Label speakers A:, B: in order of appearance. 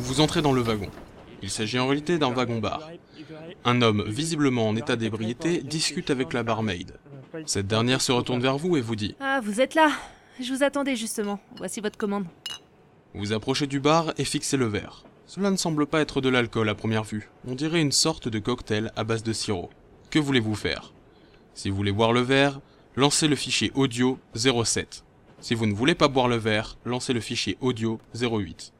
A: Vous entrez dans le wagon. Il s'agit en réalité d'un wagon-bar. Un homme, visiblement en état d'ébriété, discute avec la barmaid. Cette dernière se retourne vers vous et vous dit
B: Ah, vous êtes là Je vous attendais justement. Voici votre commande.
A: Vous approchez du bar et fixez le verre. Cela ne semble pas être de l'alcool à première vue. On dirait une sorte de cocktail à base de sirop. Que voulez-vous faire? Si vous voulez boire le verre, lancez le fichier audio 07. Si vous ne voulez pas boire le verre, lancez le fichier audio 08.